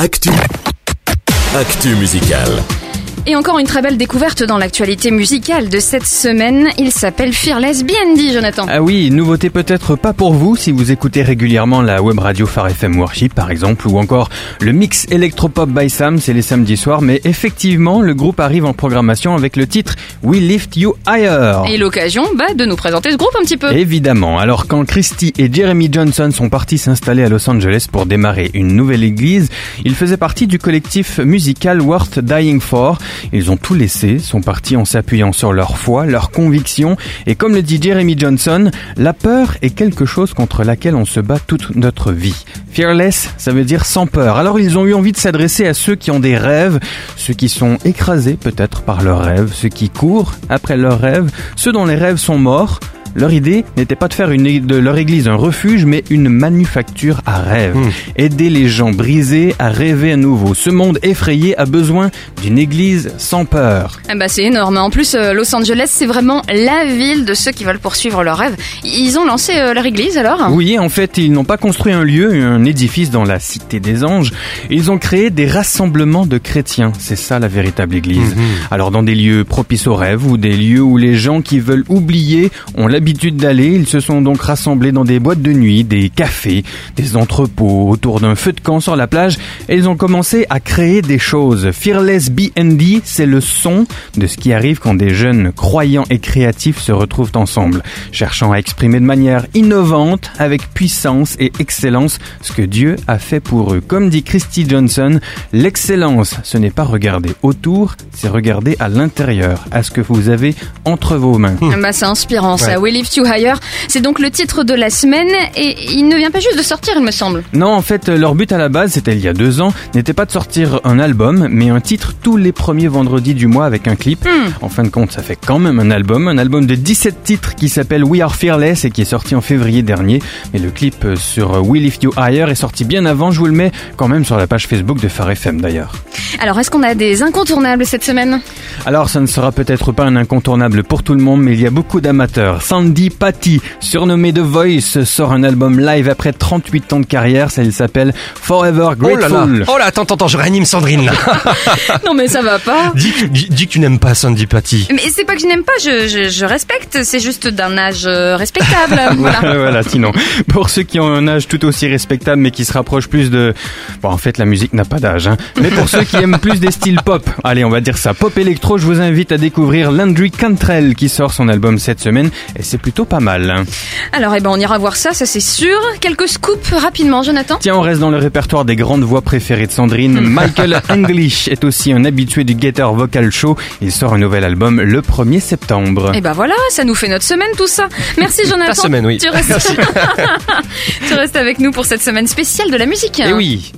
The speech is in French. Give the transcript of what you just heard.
Actu. Actu musicale. Et encore une très belle découverte dans l'actualité musicale de cette semaine. Il s'appelle Fearless BND, Jonathan. Ah oui, nouveauté peut-être pas pour vous si vous écoutez régulièrement la web radio Phare FM Worship par exemple, ou encore le mix Electropop by Sam, c'est les samedis soirs, mais effectivement, le groupe arrive en programmation avec le titre We Lift You Higher. Et l'occasion bah, de nous présenter ce groupe un petit peu. Évidemment, alors quand Christy et Jeremy Johnson sont partis s'installer à Los Angeles pour démarrer une nouvelle église, ils faisaient partie du collectif musical Worth Dying For. Ils ont tout laissé, sont partis en s'appuyant sur leur foi, leur conviction, et comme le dit Jeremy Johnson, la peur est quelque chose contre laquelle on se bat toute notre vie. Fearless, ça veut dire sans peur. Alors ils ont eu envie de s'adresser à ceux qui ont des rêves, ceux qui sont écrasés peut-être par leurs rêves, ceux qui courent après leurs rêves, ceux dont les rêves sont morts. Leur idée n'était pas de faire une, de leur église un refuge, mais une manufacture à rêve. Aider les gens brisés à rêver à nouveau. Ce monde effrayé a besoin d'une église sans peur. Ah bah c'est énorme. En plus, euh, Los Angeles, c'est vraiment la ville de ceux qui veulent poursuivre leurs rêves. Ils ont lancé euh, leur église alors? Oui, en fait, ils n'ont pas construit un lieu, un édifice dans la cité des anges. Ils ont créé des rassemblements de chrétiens. C'est ça la véritable église. Alors dans des lieux propices aux rêves ou des lieux où les gens qui veulent oublier ont l'habitude d'aller, ils se sont donc rassemblés dans des boîtes de nuit, des cafés, des entrepôts, autour d'un feu de camp sur la plage et ils ont commencé à créer des choses. Fearless BND, c'est le son de ce qui arrive quand des jeunes croyants et créatifs se retrouvent ensemble, cherchant à exprimer de manière innovante, avec puissance et excellence, ce que Dieu a fait pour eux. Comme dit Christy Johnson, l'excellence, ce n'est pas regarder autour, c'est regarder à l'intérieur, à ce que vous avez entre vos mains. Ah Bah c'est inspirant ça. We Lift You Higher, c'est donc le titre de la semaine et il ne vient pas juste de sortir, il me semble. Non, en fait, leur but à la base, c'était il y a deux ans, n'était pas de sortir un album, mais un titre tous les premiers vendredis du mois avec un clip. En fin de compte, ça fait quand même un album, un album de 17 titres qui s'appelle We Are Fearless et qui est sorti en février dernier. Mais le clip sur We Lift You Higher est sorti bien avant, je vous le mets quand même sur la page Facebook de Phare FM d'ailleurs. Alors est-ce qu'on a des incontournables cette semaine? Alors ça ne sera peut-être pas un incontournable pour tout le monde, mais il y a beaucoup d'amateurs. Sandy Patty, surnommé The Voice, sort un album live après 38 ans de carrière, ça il s'appelle Forever Oh là Grateful. là Oh là, attends, attends, je réanime Sandrine là Non mais ça va pas. dis, que- dis- dis que tu n'aimes pas Sandy Patty. Mais c'est pas que je n'aime pas, je, je, je respecte, c'est juste d'un âge euh, respectable. voilà. voilà, sinon. Pour ceux qui ont un âge tout aussi respectable mais qui se rapprochent plus de... Bon, en fait, la musique n'a pas d'âge. Hein. Mais pour ceux qui aiment plus des styles pop, allez, on va dire ça, pop électro, je vous invite à découvrir Landry Cantrell qui sort son album cette semaine et c'est plutôt pas mal. Alors eh ben on ira voir ça, ça c'est sûr. Quelques scoops rapidement, Jonathan. Tiens, on reste dans le répertoire des grandes voix préférées de Sandrine. Michael English est aussi un habitué du Getter Vocal Show. Il sort un nouvel album le 1er septembre. Et ben voilà, ça nous fait notre semaine tout ça. Merci Jonathan. Ta semaine, oui. Tu restes, tu restes avec nous pour cette semaine spéciale de la musique. Et oui